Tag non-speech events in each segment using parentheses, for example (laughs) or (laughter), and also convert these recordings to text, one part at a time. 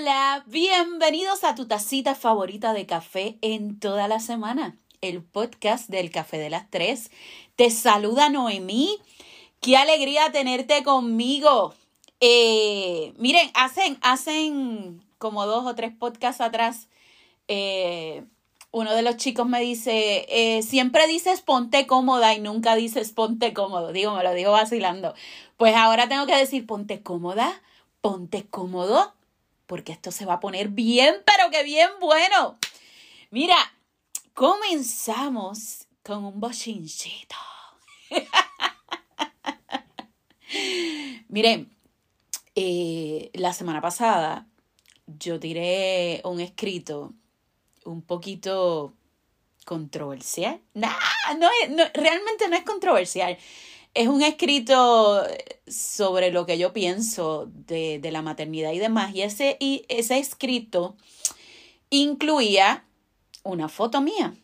Hola, bienvenidos a tu tacita favorita de café en toda la semana, el podcast del Café de las Tres. Te saluda Noemí. Qué alegría tenerte conmigo. Eh, miren, hacen, hacen como dos o tres podcasts atrás. Eh, uno de los chicos me dice, eh, siempre dices ponte cómoda y nunca dices ponte cómodo. Digo, me lo digo vacilando. Pues ahora tengo que decir ponte cómoda, ponte cómodo porque esto se va a poner bien, pero que bien bueno. Mira, comenzamos con un bochinchito. (laughs) Miren, eh, la semana pasada yo tiré un escrito un poquito controversial. Nah, no, no, realmente no es controversial. Es un escrito sobre lo que yo pienso de, de la maternidad y demás. Y ese, y ese escrito incluía una foto mía.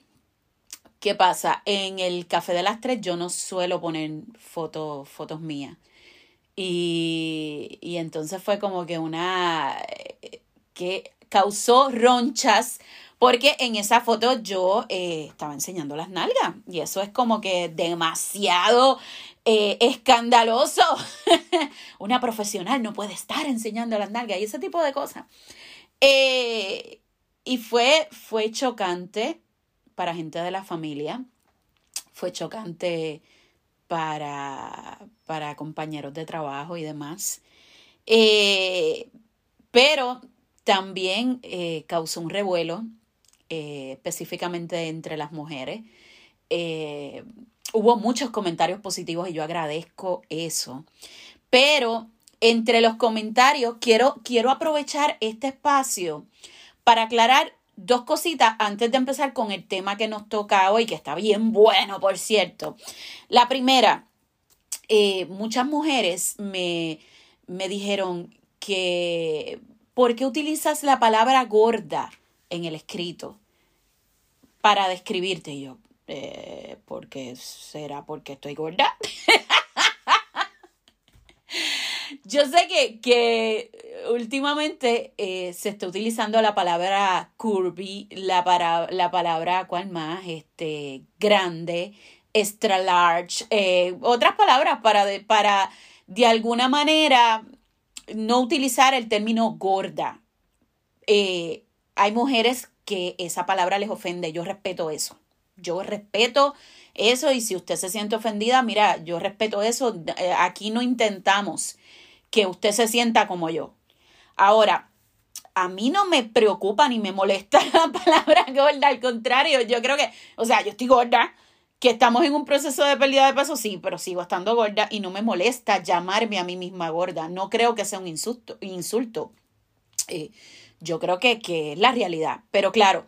¿Qué pasa? En el Café de las Tres yo no suelo poner fotos mías. Y, y entonces fue como que una que causó ronchas porque en esa foto yo eh, estaba enseñando las nalgas y eso es como que demasiado eh, escandaloso. (laughs) Una profesional no puede estar enseñando las nalgas y ese tipo de cosas. Eh, y fue, fue chocante para gente de la familia, fue chocante para, para compañeros de trabajo y demás. Eh, pero también causó un revuelo, específicamente entre las mujeres. Hubo muchos comentarios positivos y yo agradezco eso. Pero entre los comentarios quiero, quiero aprovechar este espacio para aclarar dos cositas antes de empezar con el tema que nos toca hoy, que está bien bueno, por cierto. La primera, eh, muchas mujeres me, me dijeron que, ¿por qué utilizas la palabra gorda en el escrito para describirte? Yo, eh, porque será porque estoy gorda. (laughs) Yo sé que, que últimamente eh, se está utilizando la palabra curvy, la, para, la palabra, ¿cuál más? Este, grande, extra large, eh, otras palabras para de, para de alguna manera no utilizar el término gorda. Eh, hay mujeres que esa palabra les ofende, yo respeto eso. Yo respeto eso y si usted se siente ofendida, mira, yo respeto eso. Aquí no intentamos que usted se sienta como yo. Ahora, a mí no me preocupa ni me molesta (laughs) la palabra gorda, al contrario, yo creo que, o sea, yo estoy gorda, que estamos en un proceso de pérdida de peso, sí, pero sigo estando gorda y no me molesta llamarme a mí misma gorda. No creo que sea un insulto. insulto. Eh, yo creo que, que, es la realidad. Pero claro,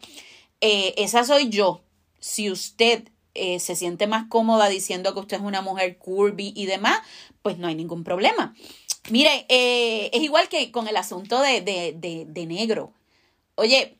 eh, esa soy yo. Si usted eh, se siente más cómoda diciendo que usted es una mujer curvy y demás, pues no hay ningún problema. Mire, eh, es igual que con el asunto de, de, de, negro. Oye,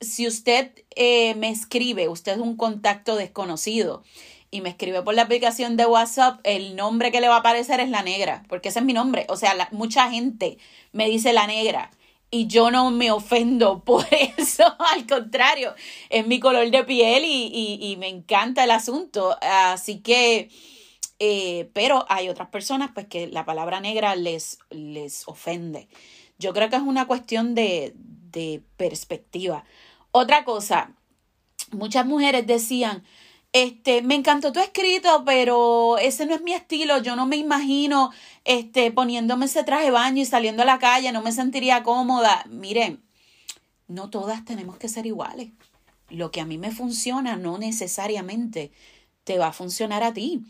si usted eh, me escribe, usted es un contacto desconocido y me escribe por la aplicación de WhatsApp, el nombre que le va a aparecer es la negra, porque ese es mi nombre. O sea, mucha gente me dice la negra y yo no me ofendo (laughs) por eso, al contrario, es mi color de piel y, y, me encanta el asunto. Así que eh, pero hay otras personas pues que la palabra negra les, les ofende. Yo creo que es una cuestión de, de perspectiva. Otra cosa, muchas mujeres decían, este, me encantó tu escrito, pero ese no es mi estilo. Yo no me imagino este, poniéndome ese traje de baño y saliendo a la calle, no me sentiría cómoda. Miren, no todas tenemos que ser iguales. Lo que a mí me funciona no necesariamente te va a funcionar a ti.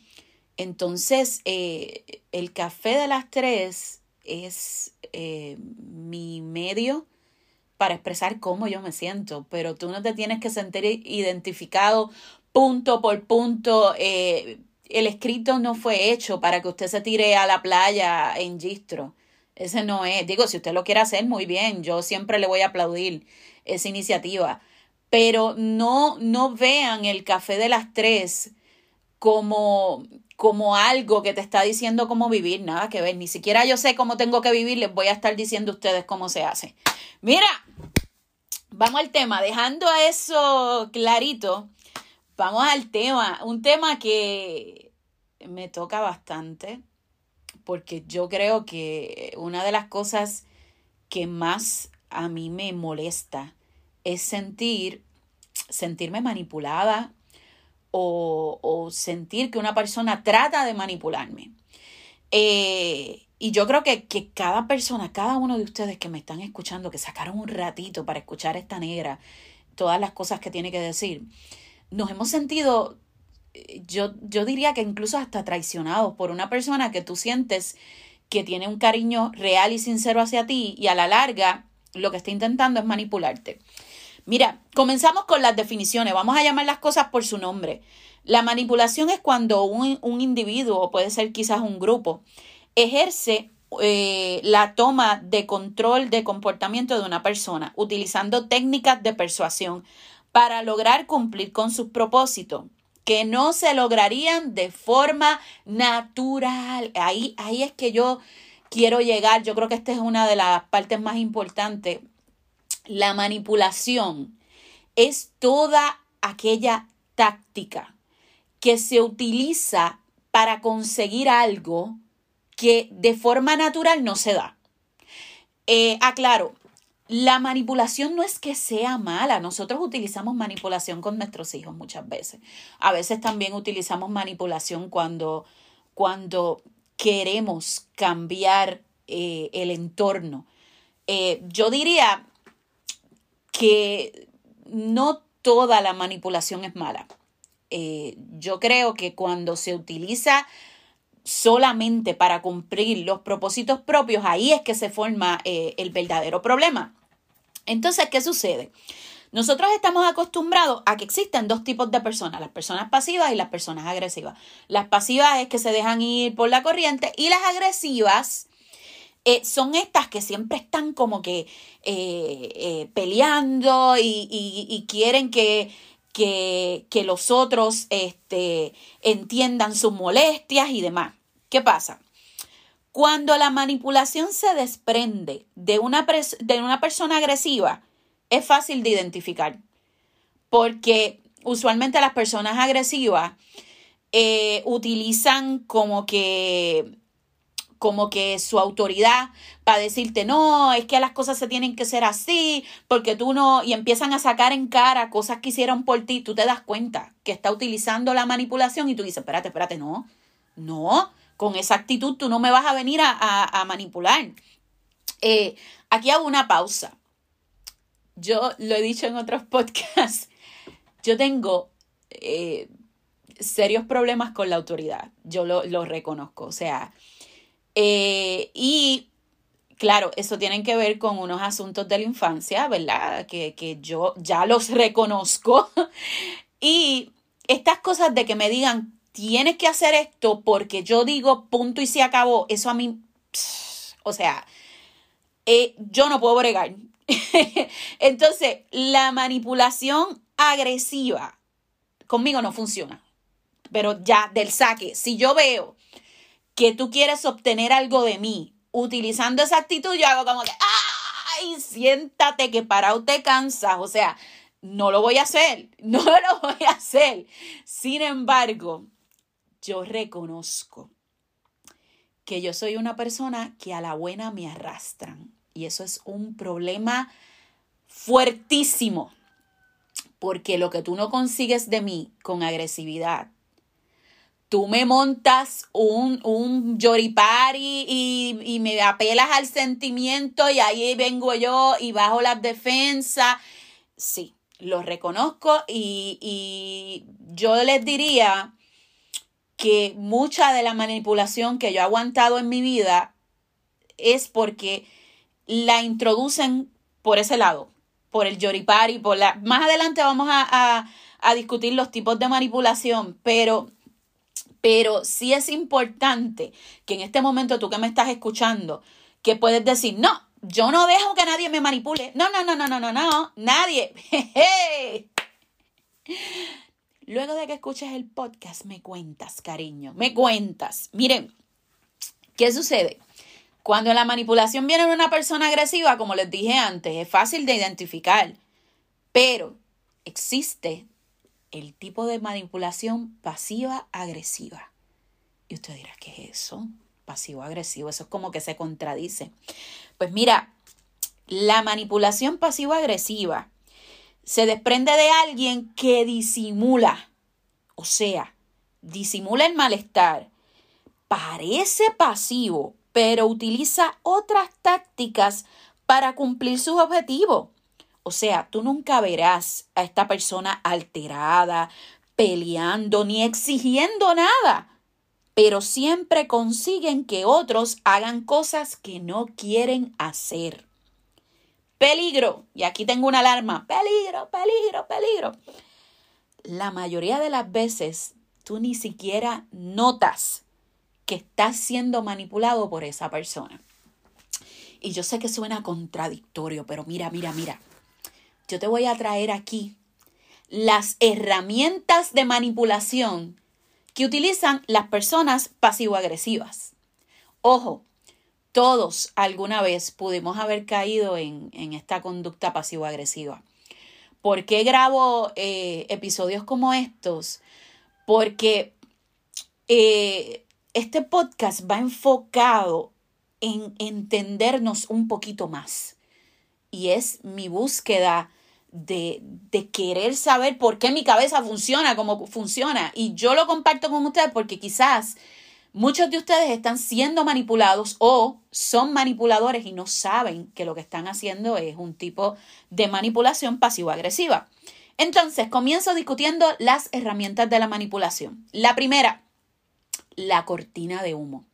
Entonces, eh, el café de las tres es eh, mi medio para expresar cómo yo me siento, pero tú no te tienes que sentir identificado punto por punto. Eh, el escrito no fue hecho para que usted se tire a la playa en gistro. Ese no es. Digo, si usted lo quiere hacer, muy bien. Yo siempre le voy a aplaudir esa iniciativa. Pero no, no vean el café de las tres como como algo que te está diciendo cómo vivir, nada que ver. Ni siquiera yo sé cómo tengo que vivir, les voy a estar diciendo a ustedes cómo se hace. Mira, vamos al tema, dejando eso clarito, vamos al tema, un tema que me toca bastante, porque yo creo que una de las cosas que más a mí me molesta es sentir, sentirme manipulada o, sentir que una persona trata de manipularme. Eh, y yo creo que, que, cada persona, cada uno de ustedes que me están escuchando, que sacaron un ratito para escuchar esta negra, todas las cosas que tiene que decir, nos hemos sentido, eh, yo, yo diría que incluso hasta traicionados por una persona que tú sientes que tiene un cariño real y sincero hacia ti y a la larga lo que está intentando es manipularte. Mira, comenzamos con las definiciones. Vamos a llamar las cosas por su nombre. La manipulación es cuando un, un individuo, o puede ser quizás un grupo, ejerce eh, la toma de control de comportamiento de una persona, utilizando técnicas de persuasión para lograr cumplir con sus propósitos que no se lograrían de forma natural. Ahí, ahí es que yo quiero llegar. Yo creo que esta es una de las partes más importantes la manipulación es toda aquella táctica que se utiliza para conseguir algo que de forma natural no se da. Eh, aclaro, la manipulación no es que sea mala. Nosotros utilizamos manipulación con nuestros hijos muchas veces. A veces también utilizamos manipulación cuando, cuando queremos cambiar eh, el entorno. Eh, yo diría, que no toda la manipulación es mala. Eh, yo creo que cuando se utiliza solamente para cumplir los propósitos propios, ahí es que se forma eh, el verdadero problema. Entonces, ¿qué sucede? Nosotros estamos acostumbrados a que existen dos tipos de personas, las personas pasivas y las personas agresivas. Las pasivas es que se dejan ir por la corriente y las agresivas eh, son estas que siempre están como que eh, peleando y, quieren que, que, que, los otros este, entiendan sus molestias y demás. ¿Qué pasa? Cuando la manipulación se desprende de una, de una persona agresiva, es fácil de identificar. Porque usualmente las personas agresivas utilizan como que como que su autoridad para decirte, no, es que las cosas se tienen que ser así, porque tú no, y empiezan a sacar en cara cosas que hicieron por ti, tú te das cuenta que está utilizando la manipulación y tú dices, espérate, espérate, no, no, con esa actitud tú no me vas a venir a, manipular. Eh, aquí hago una pausa. Yo lo he dicho en otros (laughs) podcasts, yo tengo... Eh, serios problemas con la autoridad, yo lo, lo reconozco, o sea, eh, y claro, eso tiene que ver con unos asuntos de la infancia, ¿verdad? Que, que yo ya los reconozco. (laughs) y estas cosas de que me digan, tienes que hacer esto porque yo digo punto y se acabó, eso a mí, o sea, eh, yo no puedo bregar. (laughs) Entonces, la manipulación agresiva conmigo no funciona. Pero ya del saque, si yo veo que tú quieres obtener algo de mí, utilizando esa actitud, yo hago como que, ¡ay! Siéntate que para te cansas. O sea, no lo voy a hacer, (laughs) no lo voy a hacer. Sin embargo, yo reconozco que yo soy una persona que a la buena me arrastran. Y eso es un problema fuertísimo. Porque lo que tú no consigues de mí con agresividad, tú me montas un, un yoripari y, y me apelas al sentimiento y ahí vengo yo y bajo las defensas. Sí, lo reconozco y, y yo les diría que mucha de la manipulación que yo he aguantado en mi vida es porque la introducen por ese lado, por el yoripari, por la... Más adelante vamos a, a, a discutir los tipos de manipulación, pero pero sí es importante que en este momento tú que me estás escuchando, que puedes decir, no, yo no dejo que nadie me manipule. No, no, no, no, no, no, no, nadie. (laughs) Luego de que escuches el podcast, me cuentas, cariño, me cuentas. Miren, ¿qué sucede? Cuando la manipulación viene de una persona agresiva, como les dije antes, es fácil de identificar, pero existe el tipo de manipulación pasiva-agresiva. Y usted dirá, ¿qué es eso? Pasivo-agresivo, eso es como que se contradice. Pues mira, la manipulación pasivo-agresiva se desprende de alguien que disimula, o sea, disimula el malestar, parece pasivo, pero utiliza otras tácticas para cumplir sus objetivos. O sea, tú nunca verás a esta persona alterada, peleando, ni exigiendo nada, pero siempre consiguen que otros hagan cosas que no quieren hacer. Peligro. Y aquí tengo una alarma. Peligro, peligro, peligro. La mayoría de las veces tú ni siquiera notas que estás siendo manipulado por esa persona. Y yo sé que suena contradictorio, pero mira, mira, mira. Yo te voy a traer aquí las herramientas de manipulación que utilizan las personas pasivo-agresivas. Ojo, todos alguna vez pudimos haber caído en, esta conducta pasivo-agresiva. ¿Por qué grabo eh, episodios como estos? Porque eh, este podcast va enfocado en entendernos un poquito más. Y es mi búsqueda de, querer saber por qué mi cabeza funciona como funciona. Y yo lo comparto con ustedes porque quizás Muchos de ustedes están siendo manipulados o son manipuladores y no saben que lo que están haciendo es un tipo de manipulación pasivo-agresiva. Entonces, comienzo discutiendo las herramientas de la manipulación. La primera, la cortina de humo.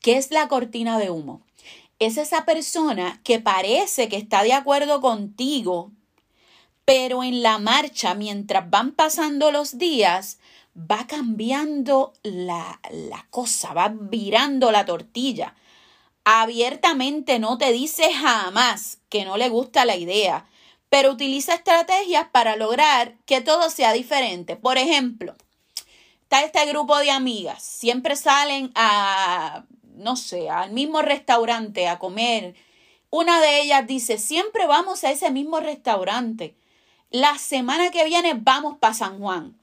¿Qué es la cortina de humo? Es esa persona que parece que está de acuerdo contigo, pero en la marcha, mientras van pasando los días, va cambiando la, la cosa, va virando la tortilla. Abiertamente no te dice jamás que no le gusta la idea, pero utiliza estrategias para lograr que todo sea diferente. Por ejemplo, está este grupo de amigas, siempre salen a, no sé, al mismo restaurante a comer. Una de ellas dice, siempre vamos a ese mismo restaurante. La semana que viene vamos para San Juan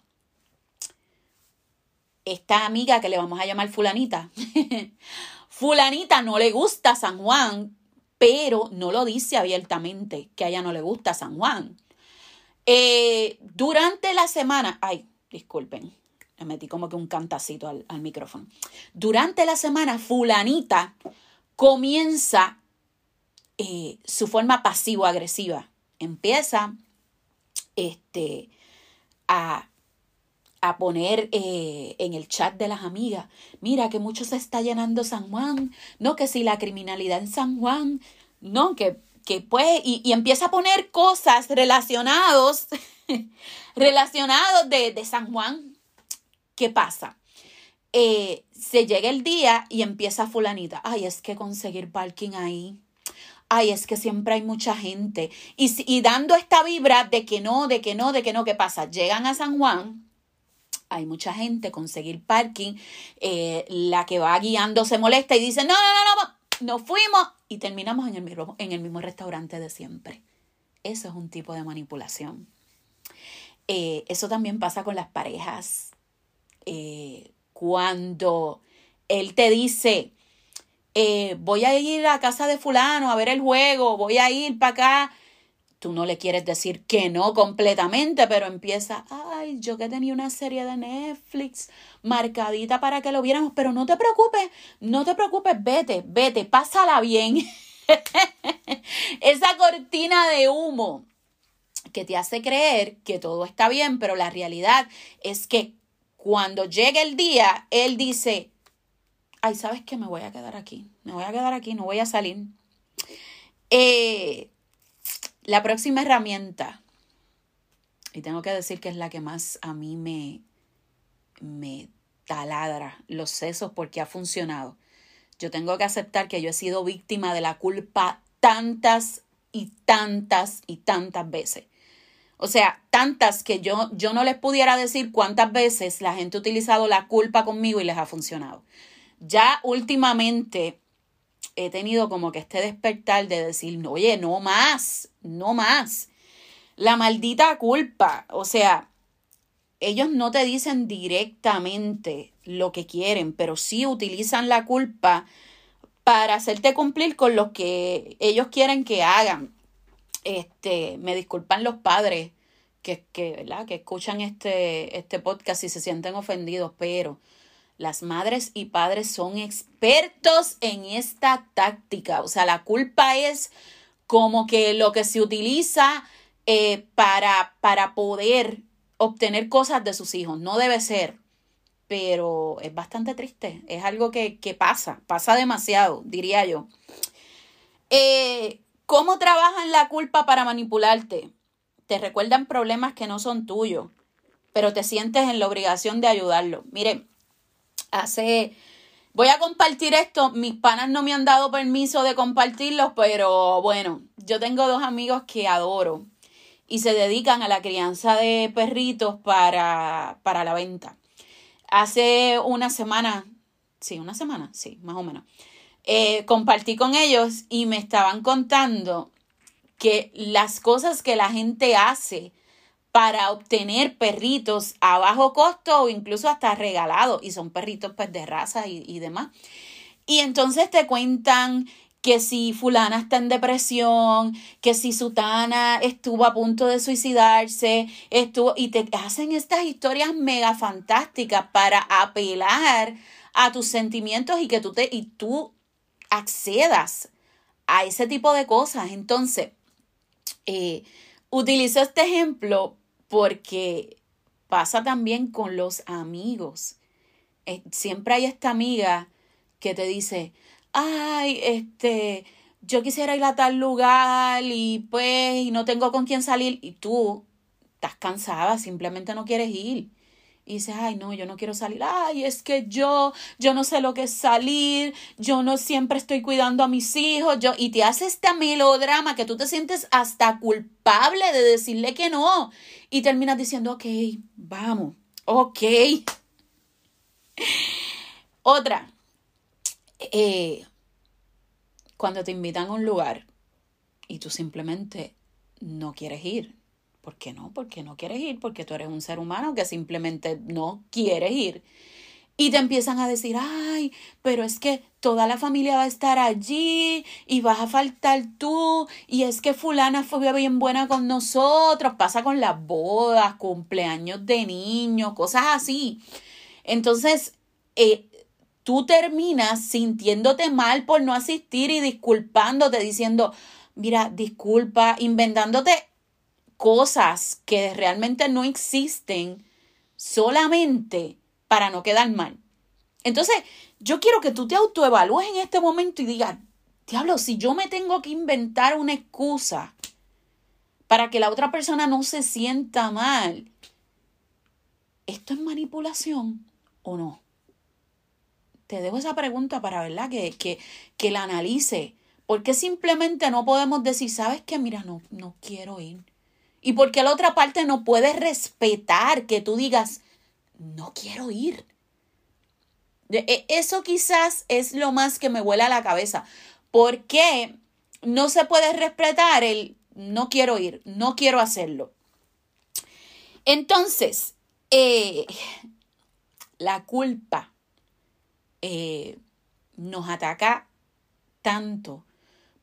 esta amiga que le vamos a llamar fulanita, (laughs) fulanita no le gusta San Juan, pero no lo dice abiertamente que a ella no le gusta San Juan. Eh, durante la semana, ay, disculpen, le metí como que un cantacito al, micrófono. Durante la semana, fulanita comienza eh, su forma pasivo-agresiva. Empieza este, a a poner eh, en el chat de las amigas, mira que mucho se está llenando San Juan, no que si la criminalidad en San Juan, no, que, que pues, y, empieza a poner cosas relacionados, (laughs) relacionados de, de, San Juan. ¿Qué pasa? Eh, se llega el día y empieza fulanita, ay, es que conseguir parking ahí, ay, es que siempre hay mucha gente. Y, dando esta vibra de que no, de que no, de que no, ¿qué pasa? Llegan a San Juan hay mucha gente, conseguir parking, eh, la que va guiando se molesta y dice, no, no, no, no, nos fuimos y terminamos en el mismo, en el mismo restaurante de siempre. Eso es un tipo de manipulación. Eh, eso también pasa con las parejas. Eh, cuando él te dice, voy a ir a casa de fulano a ver el juego, voy a ir para acá tú no le quieres decir que no completamente, pero empieza, ay, yo que tenía una serie de Netflix marcadita para que lo viéramos, pero no te preocupes, no te preocupes, vete, vete, pásala bien. (laughs) Esa cortina de humo que te hace creer que todo está bien, pero la realidad es que cuando llegue el día, él dice, ay, ¿sabes qué? Me voy a quedar aquí, me voy a quedar aquí, no voy a salir. Eh, la próxima herramienta, y tengo que decir que es la que más a mí me, me taladra los sesos porque ha funcionado. Yo tengo que aceptar que yo he sido víctima de la culpa tantas y tantas y tantas veces. O sea, tantas que yo, yo no les pudiera decir cuántas veces la gente ha utilizado la culpa conmigo y les ha funcionado. Ya últimamente he tenido como que este despertar de decir, no, oye, no más, no más. La maldita culpa, o sea, ellos no te dicen directamente lo que quieren, pero sí utilizan la culpa para hacerte cumplir con lo que ellos quieren que hagan. Este, me disculpan los padres que, que, ¿verdad? que escuchan este, este podcast y se sienten ofendidos, pero las madres y padres son expertos en esta táctica. O sea, la culpa es como que lo que se utiliza eh, para, para poder obtener cosas de sus hijos. No debe ser, pero es bastante triste. Es algo que, que pasa, pasa demasiado, diría yo. Eh, ¿Cómo trabajan la culpa para manipularte? Te recuerdan problemas que no son tuyos, pero te sientes en la obligación de ayudarlo. Mire, hace... Voy a compartir esto. Mis panas no me han dado permiso de compartirlos, pero bueno, yo tengo dos amigos que adoro y se dedican a la crianza de perritos para, para la venta. Hace una semana, sí, una semana, sí, más o menos, eh, compartí con ellos y me estaban contando que las cosas que la gente hace para obtener perritos a bajo costo o incluso hasta regalados, y son perritos pues de raza y, y demás. Y entonces te cuentan que si fulana está en depresión, que si sutana estuvo a punto de suicidarse, estuvo y te hacen estas historias mega fantásticas para apelar a tus sentimientos y que tú te y tú accedas a ese tipo de cosas. Entonces, eh, utilizo este ejemplo porque pasa también con los amigos. Eh, siempre hay esta amiga que te dice, ay, este, yo quisiera ir a tal lugar y pues, y no tengo con quién salir, y tú estás cansada, simplemente no quieres ir. Y dices, ay, no, yo no quiero salir. Ay, es que yo, yo no sé lo que es salir, yo no siempre estoy cuidando a mis hijos, yo, y te hace este melodrama que tú te sientes hasta culpable de decirle que no. Y terminas diciendo, ok, vamos, ok. (laughs) Otra, eh, cuando te invitan a un lugar y tú simplemente no quieres ir. ¿Por qué no? Porque no quieres ir, porque tú eres un ser humano que simplemente no quieres ir. Y te empiezan a decir, ay, pero es que toda la familia va a estar allí y vas a faltar tú. Y es que fulana fue bien buena con nosotros. Pasa con las bodas, cumpleaños de niños, cosas así. Entonces, eh, tú terminas sintiéndote mal por no asistir y disculpándote, diciendo, mira, disculpa, inventándote cosas que realmente no existen solamente para no quedar mal. Entonces, yo quiero que tú te autoevalúes en este momento y digas, diablo, si yo me tengo que inventar una excusa para que la otra persona no se sienta mal, ¿esto es manipulación o no? te dejo esa pregunta para ¿verdad? Que, que, que la analice. ¿Por qué simplemente no podemos decir, sabes que, mira, no, no quiero ir? ¿Y por qué la otra parte no puede respetar que tú digas, no quiero ir? E, eso quizás es lo más que me vuela a la cabeza. ¿Por qué no se puede respetar el no quiero ir, no quiero hacerlo? Entonces, eh, la culpa eh, nos ataca tanto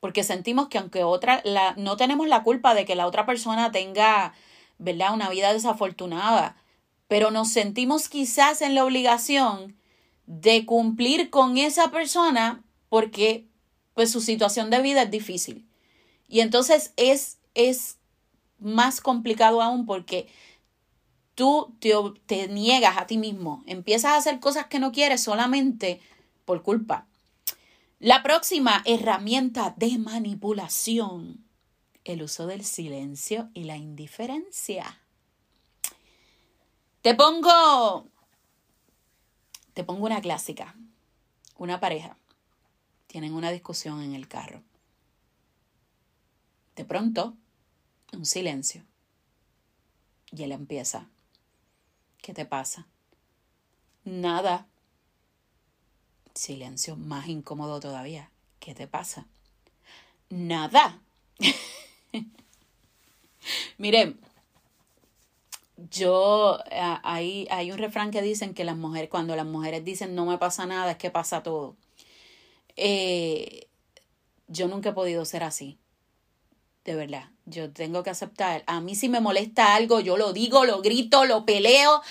porque sentimos que aunque otra, la, no tenemos la culpa de que la otra persona tenga, ¿verdad?, una vida desafortunada, pero nos sentimos quizás en la obligación de cumplir con esa persona porque pues su situación de vida es difícil. Y entonces es, es más complicado aún porque tú te, niegas a ti mismo, empiezas a hacer cosas que no quieres solamente por culpa. La próxima herramienta de manipulación, el uso del silencio y la indiferencia. Te pongo, te pongo una clásica. Una pareja. Tienen una discusión en el carro. De pronto, un silencio Y él empieza. ¿Qué te pasa? Nada. Silencio más incómodo todavía. ¿Qué te pasa? Nada. (laughs) Miren, yo, hay, hay un refrán que dicen que las mujeres, cuando las mujeres dicen no me pasa nada, es que pasa todo. Eh, yo nunca he podido ser así. De verdad, yo tengo que aceptar. A mí si me molesta algo, yo lo digo, lo grito, lo peleo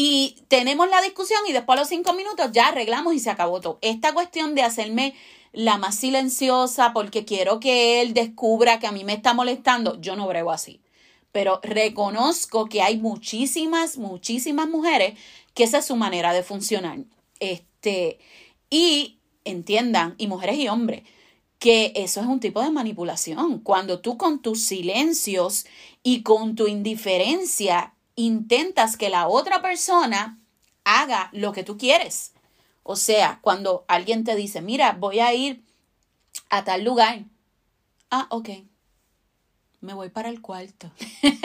y tenemos la discusión y después a los cinco minutos ya arreglamos y se acabó todo. Esta cuestión de hacerme la más silenciosa porque quiero que él descubra que a mí me está molestando, yo no brego así. Pero reconozco que hay muchísimas, muchísimas mujeres que esa es su manera de funcionar. Este, y entiendan, y mujeres y hombres, que eso es un tipo de manipulación. Cuando tú con tus silencios y con tu indiferencia intentas que la otra persona haga lo que tú quieres. O sea, cuando alguien te dice, mira, voy a ir a tal lugar. Ah, ok. Me voy para el cuarto. (laughs)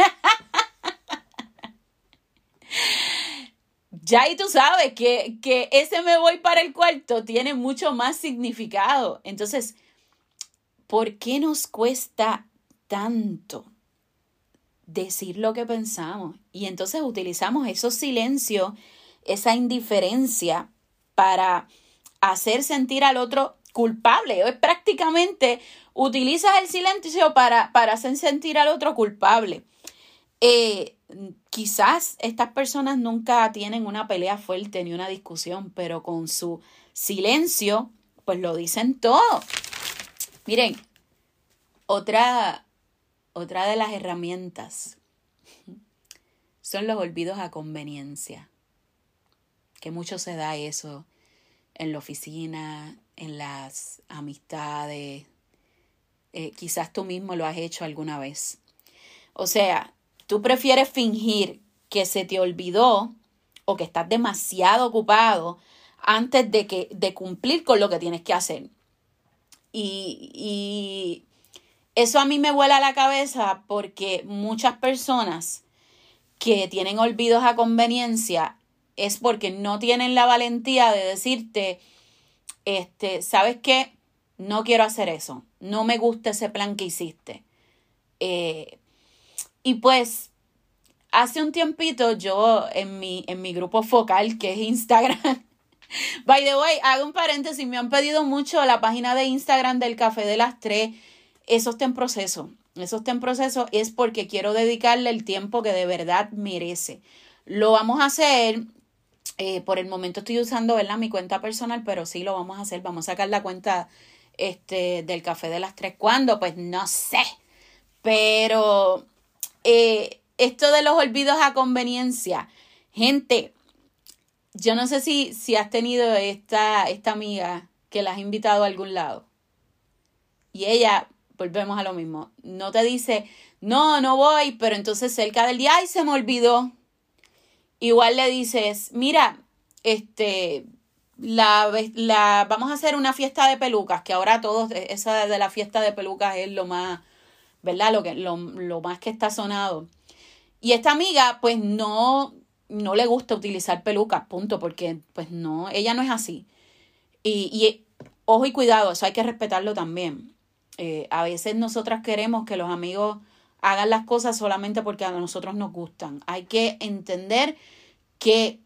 ya y tú sabes que, que ese me voy para el cuarto tiene mucho más significado. Entonces, ¿por qué nos cuesta tanto decir lo que pensamos? Y entonces utilizamos esos silencios, esa indiferencia para hacer sentir al otro culpable. Es prácticamente utilizas el silencio para, para hacer sentir al otro culpable. Eh, quizás estas personas nunca tienen una pelea fuerte ni una discusión, pero con su silencio, pues lo dicen todo. Miren, otra, otra de las herramientas son los olvidos a conveniencia, que mucho se da eso en la oficina, en las amistades, eh, quizás tú mismo lo has hecho alguna vez. O sea, tú prefieres fingir que se te olvidó o que estás demasiado ocupado antes de, que, de cumplir con lo que tienes que hacer. Y, y eso a mí me vuela la cabeza porque muchas personas que tienen olvidos a conveniencia es porque no tienen la valentía de decirte, este, ¿sabes qué? No quiero hacer eso. No me gusta ese plan que hiciste. Eh, y pues, hace un tiempito yo en mi, en mi grupo focal, que es Instagram, (laughs) by the way, hago un paréntesis, me han pedido mucho la página de Instagram del Café de las Tres. Eso está en proceso. Eso está en proceso es porque quiero dedicarle el tiempo que de verdad merece. Lo vamos a hacer eh, por el momento estoy usando, ¿verdad? Mi cuenta personal, pero sí lo vamos a hacer. Vamos a sacar la cuenta este, del café de las tres. ¿Cuándo? Pues no sé. Pero eh, esto de los olvidos a conveniencia. Gente, yo no sé si, si has tenido esta, esta amiga que la has invitado a algún lado. Y ella, volvemos a lo mismo, no te dice, no, no voy, pero entonces cerca del día, ay, se me olvidó. Igual le dices, mira, este, la, la, vamos a hacer una fiesta de pelucas, que ahora todos, esa de la fiesta de pelucas es lo más, ¿verdad? Lo, que, lo, lo más que está sonado. Y esta amiga, pues no, no le gusta utilizar pelucas, punto, porque pues no, ella no es así. Y, y ojo y cuidado, eso hay que respetarlo también. Eh, a veces nosotras queremos que los amigos hagan las cosas solamente porque a nosotros nos gustan. Hay que entender que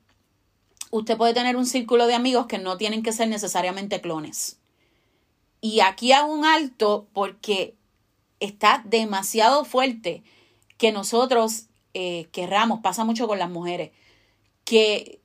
usted puede tener un círculo de amigos que no tienen que ser necesariamente clones. Y aquí hago un alto porque está demasiado fuerte que nosotros eh, querramos, pasa mucho con las mujeres, que,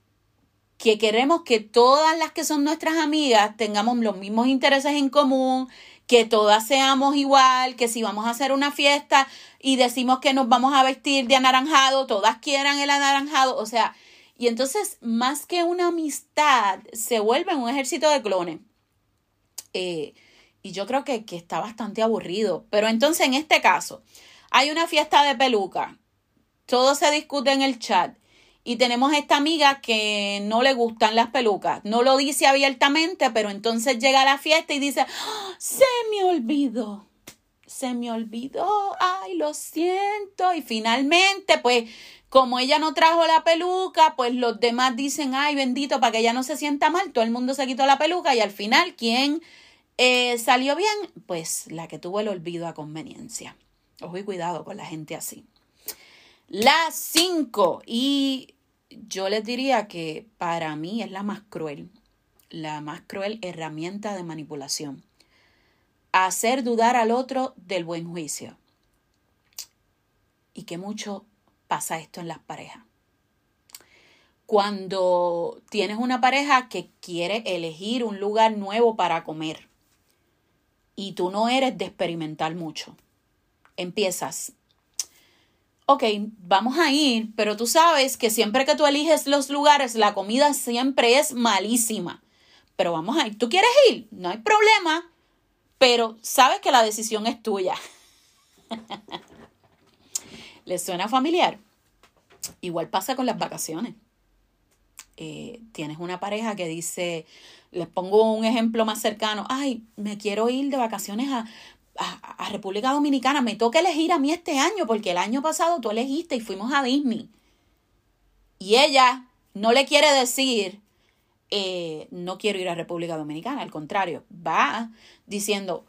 que queremos que todas las que son nuestras amigas tengamos los mismos intereses en común, que todas seamos igual, que si vamos a hacer una fiesta y decimos que nos vamos a vestir de anaranjado, todas quieran el anaranjado, o sea, y entonces más que una amistad, se vuelve un ejército de clones. Eh, y yo creo que, que está bastante aburrido. Pero entonces en este caso, hay una fiesta de peluca, todo se discute en el chat y tenemos esta amiga que no le gustan las pelucas. No lo dice abiertamente, pero entonces llega a la fiesta y dice, ¡Ah! se me olvidó. Se me olvidó, ay, lo siento. Y finalmente, pues, como ella no trajo la peluca, pues los demás dicen, ay, bendito, para que ella no se sienta mal, todo el mundo se quitó la peluca y al final, ¿quién eh, salió bien? Pues la que tuvo el olvido a conveniencia. Ojo y cuidado con la gente así. Las cinco, y yo les diría que para mí es la más cruel, la más cruel herramienta de manipulación. Hacer dudar al otro del buen juicio. Y que mucho pasa esto en las parejas. Cuando tienes una pareja que quiere elegir un lugar nuevo para comer y tú no eres de experimentar mucho, empiezas, ok, vamos a ir, pero tú sabes que siempre que tú eliges los lugares, la comida siempre es malísima. Pero vamos a ir, tú quieres ir, no hay problema, pero sabes que la decisión es tuya. (laughs) ¿Les suena familiar? Igual pasa con las vacaciones. Eh, tienes una pareja que dice, les pongo un ejemplo más cercano, ay, me quiero ir de vacaciones a, a, República Dominicana, me toca elegir a mí este año, porque el año pasado tú elegiste y fuimos a Disney. Y ella no le quiere decir, eh, no quiero ir a República Dominicana, al contrario, va diciendo,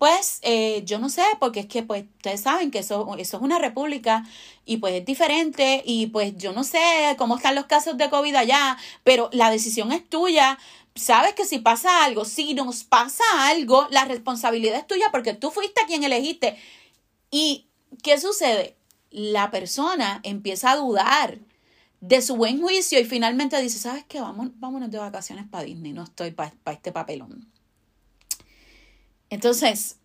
pues eh, yo no sé, porque es que pues ustedes saben que eso, eso es una república y pues es diferente y pues yo no sé cómo están los casos de COVID allá, pero la decisión es tuya. Sabes que si pasa algo, si nos pasa algo, la responsabilidad es tuya porque tú fuiste quien elegiste. ¿Y qué sucede? La persona empieza a dudar de su buen juicio y finalmente dice, ¿sabes qué? Vamos, vámonos de vacaciones para Disney, no estoy para este papelón. Entonces,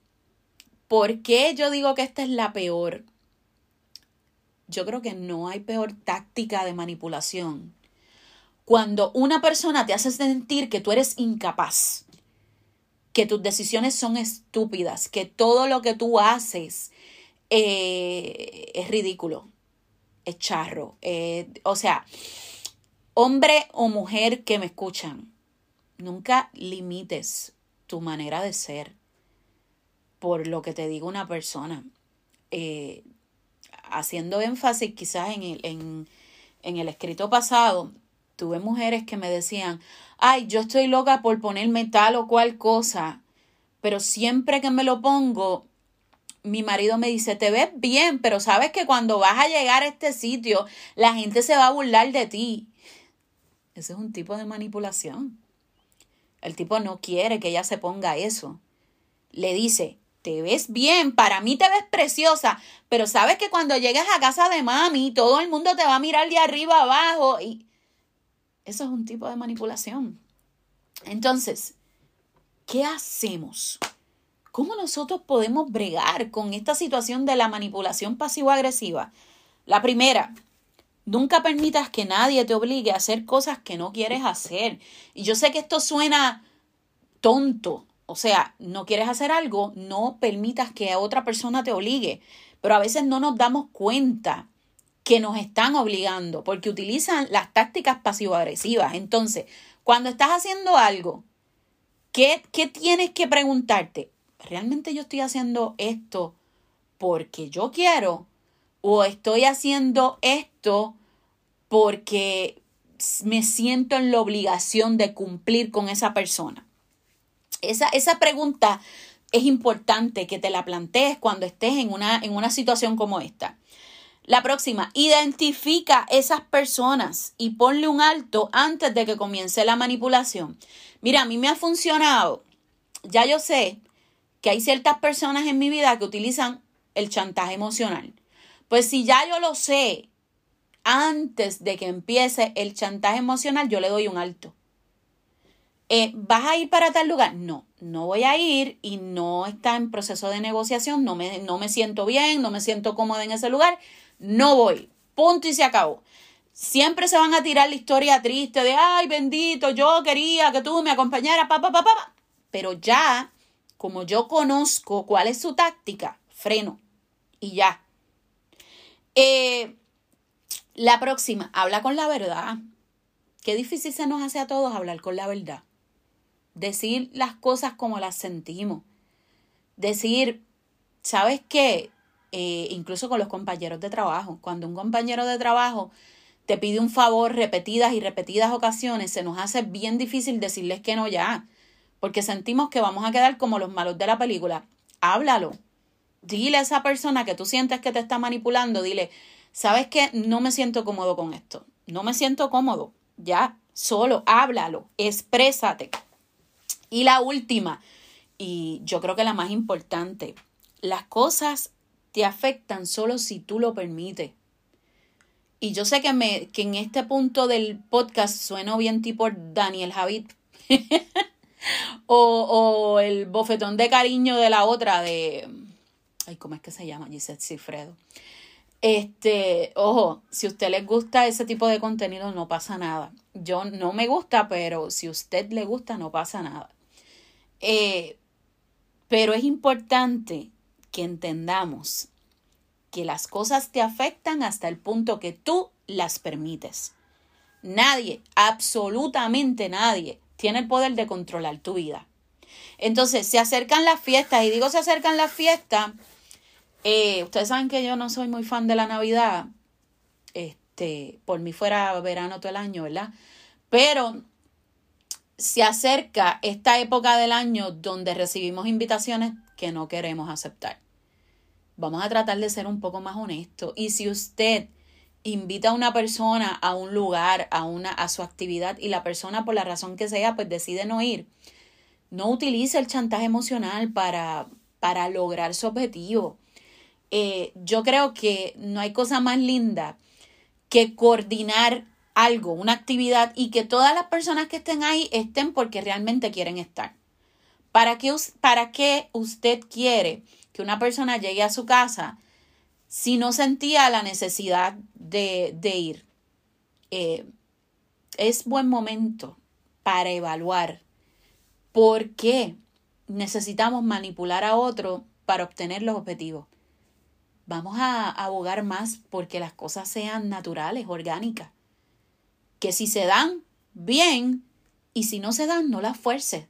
¿por qué yo digo que esta es la peor? Yo creo que no hay peor táctica de manipulación. Cuando una persona te hace sentir que tú eres incapaz, que tus decisiones son estúpidas, que todo lo que tú haces eh, es ridículo, es charro. Eh, o sea, hombre o mujer que me escuchan, nunca limites tu manera de ser por lo que te diga una persona. Eh, haciendo énfasis quizás en el, en, en el escrito pasado, tuve mujeres que me decían, ay, yo estoy loca por ponerme tal o cual cosa, pero siempre que me lo pongo, mi marido me dice, te ves bien, pero sabes que cuando vas a llegar a este sitio, la gente se va a burlar de ti. Ese es un tipo de manipulación. El tipo no quiere que ella se ponga eso. Le dice, te ves bien, para mí te ves preciosa, pero sabes que cuando llegues a casa de mami, todo el mundo te va a mirar de arriba abajo y eso es un tipo de manipulación. Entonces, ¿qué hacemos? ¿Cómo nosotros podemos bregar con esta situación de la manipulación pasivo-agresiva? La primera, nunca permitas que nadie te obligue a hacer cosas que no quieres hacer. Y yo sé que esto suena tonto, o sea, no quieres hacer algo, no permitas que otra persona te obligue. Pero a veces no nos damos cuenta que nos están obligando porque utilizan las tácticas pasivo-agresivas. Entonces, cuando estás haciendo algo, ¿qué, ¿qué tienes que preguntarte? ¿Realmente yo estoy haciendo esto porque yo quiero? ¿O estoy haciendo esto porque me siento en la obligación de cumplir con esa persona? Esa, esa pregunta es importante que te la plantees cuando estés en una, en una situación como esta. La próxima, identifica esas personas y ponle un alto antes de que comience la manipulación. Mira, a mí me ha funcionado. Ya yo sé que hay ciertas personas en mi vida que utilizan el chantaje emocional. Pues si ya yo lo sé, antes de que empiece el chantaje emocional, yo le doy un alto. Eh, ¿Vas a ir para tal lugar? No, no voy a ir y no está en proceso de negociación, no me, no me siento bien, no me siento cómoda en ese lugar, no voy. Punto y se acabó. Siempre se van a tirar la historia triste de, ay, bendito, yo quería que tú me acompañaras, papá, papá, papá. Pero ya, como yo conozco cuál es su táctica, freno y ya. Eh, la próxima, habla con la verdad. Qué difícil se nos hace a todos hablar con la verdad decir las cosas como las sentimos, decir, ¿sabes qué? Eh, incluso con los compañeros de trabajo. Cuando un compañero de trabajo te pide un favor repetidas y repetidas ocasiones, se nos hace bien difícil decirles que no ya, porque sentimos que vamos a quedar como los malos de la película. Háblalo. Dile a esa persona que tú sientes que te está manipulando, dile, ¿sabes qué? No me siento cómodo con esto. No me siento cómodo. Ya, solo háblalo, exprésate. Y la última, y yo creo que la más importante, las cosas te afectan solo si tú lo permites. Y yo sé que, me, que en este punto del podcast sueno bien tipo Daniel Javid. (laughs) o, o, el bofetón de cariño de la otra, de. Ay, ¿cómo es que se llama? Gisette Cifredo. Este, ojo, si a usted les gusta ese tipo de contenido, no pasa nada. Yo no me gusta, pero si a usted le gusta, no pasa nada. Eh, pero es importante que entendamos que las cosas te afectan hasta el punto que tú las permites. Nadie, absolutamente nadie, tiene el poder de controlar tu vida. Entonces, se acercan las fiestas, y digo se acercan las fiestas, eh, ustedes saben que yo no soy muy fan de la Navidad, este, por mí fuera verano todo el año, ¿verdad? Pero se acerca esta época del año donde recibimos invitaciones que no queremos aceptar. Vamos a tratar de ser un poco más honestos. Y si usted invita a una persona a un lugar, a una a su actividad y la persona por la razón que sea pues decide no ir, no utilice el chantaje emocional para para lograr su objetivo. Eh, yo creo que no hay cosa más linda que coordinar algo, una actividad y que todas las personas que estén ahí estén porque realmente quieren estar. ¿Para qué, para qué usted quiere que una persona llegue a su casa si no sentía la necesidad de, de ir? Eh, es buen momento para evaluar por qué necesitamos manipular a otro para obtener los objetivos. Vamos a abogar más porque las cosas sean naturales, orgánicas que si se dan, bien, y si no se dan, no las fuerces.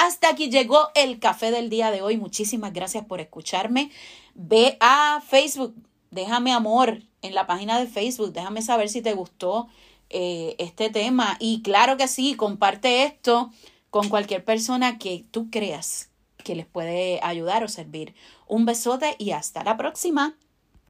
Hasta aquí llegó el café del día de hoy. Muchísimas gracias por escucharme. Ve a Facebook, déjame amor en la página de Facebook, déjame saber si te gustó eh, este tema. Y claro que sí, comparte esto con cualquier persona que tú creas que les puede ayudar o servir. Un besote y hasta la próxima.